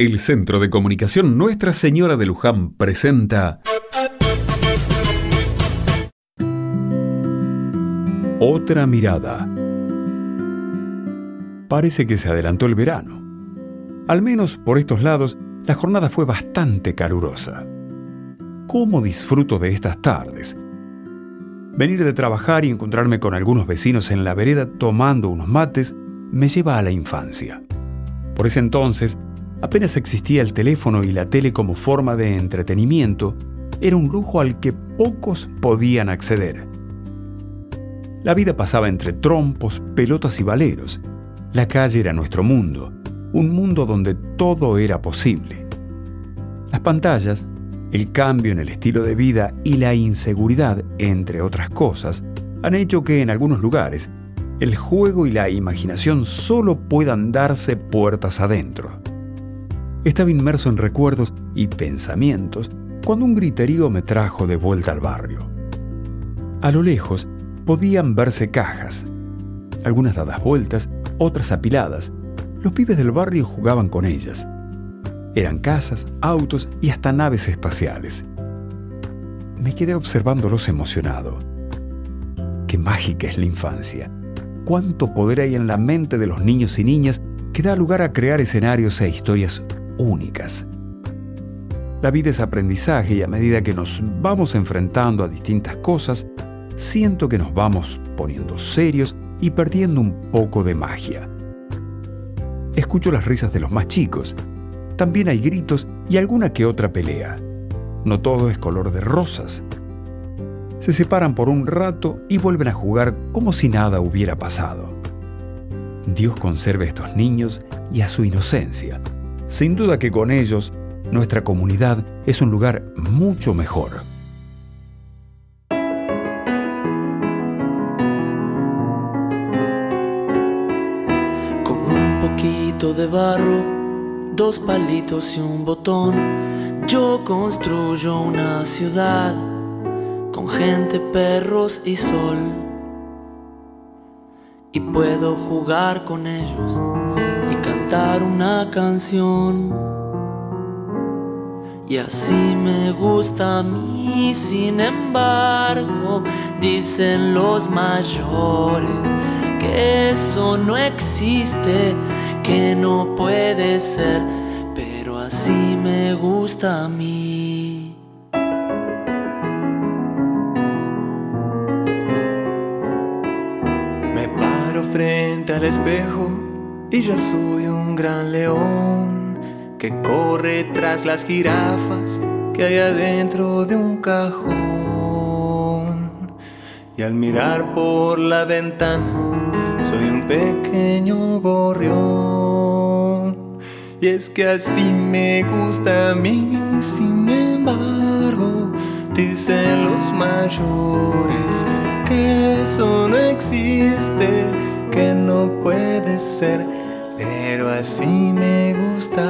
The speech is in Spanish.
El Centro de Comunicación Nuestra Señora de Luján presenta Otra mirada. Parece que se adelantó el verano. Al menos por estos lados, la jornada fue bastante calurosa. ¿Cómo disfruto de estas tardes? Venir de trabajar y encontrarme con algunos vecinos en la vereda tomando unos mates me lleva a la infancia. Por ese entonces, apenas existía el teléfono y la tele como forma de entretenimiento, era un lujo al que pocos podían acceder. La vida pasaba entre trompos, pelotas y valeros. La calle era nuestro mundo, un mundo donde todo era posible. Las pantallas, el cambio en el estilo de vida y la inseguridad, entre otras cosas, han hecho que en algunos lugares el juego y la imaginación solo puedan darse puertas adentro. Estaba inmerso en recuerdos y pensamientos cuando un griterío me trajo de vuelta al barrio. A lo lejos podían verse cajas, algunas dadas vueltas, otras apiladas. Los pibes del barrio jugaban con ellas. Eran casas, autos y hasta naves espaciales. Me quedé observándolos emocionado. Qué mágica es la infancia cuánto poder hay en la mente de los niños y niñas que da lugar a crear escenarios e historias únicas. La vida es aprendizaje y a medida que nos vamos enfrentando a distintas cosas, siento que nos vamos poniendo serios y perdiendo un poco de magia. Escucho las risas de los más chicos. También hay gritos y alguna que otra pelea. No todo es color de rosas se separan por un rato y vuelven a jugar como si nada hubiera pasado. Dios conserve a estos niños y a su inocencia. Sin duda que con ellos, nuestra comunidad es un lugar mucho mejor. Con un poquito de barro, dos palitos y un botón, yo construyo una ciudad con gente, perros y sol. Y puedo jugar con ellos cantar una canción. Y así me gusta a mí, sin embargo, dicen los mayores que eso no existe, que no puede ser, pero así me gusta a mí. frente al espejo y yo soy un gran león que corre tras las jirafas que hay adentro de un cajón. Y al mirar por la ventana soy un pequeño gorrión. Y es que así me gusta a mí, sin embargo, dicen los mayores que eso no existe que no puede ser, pero así me gusta.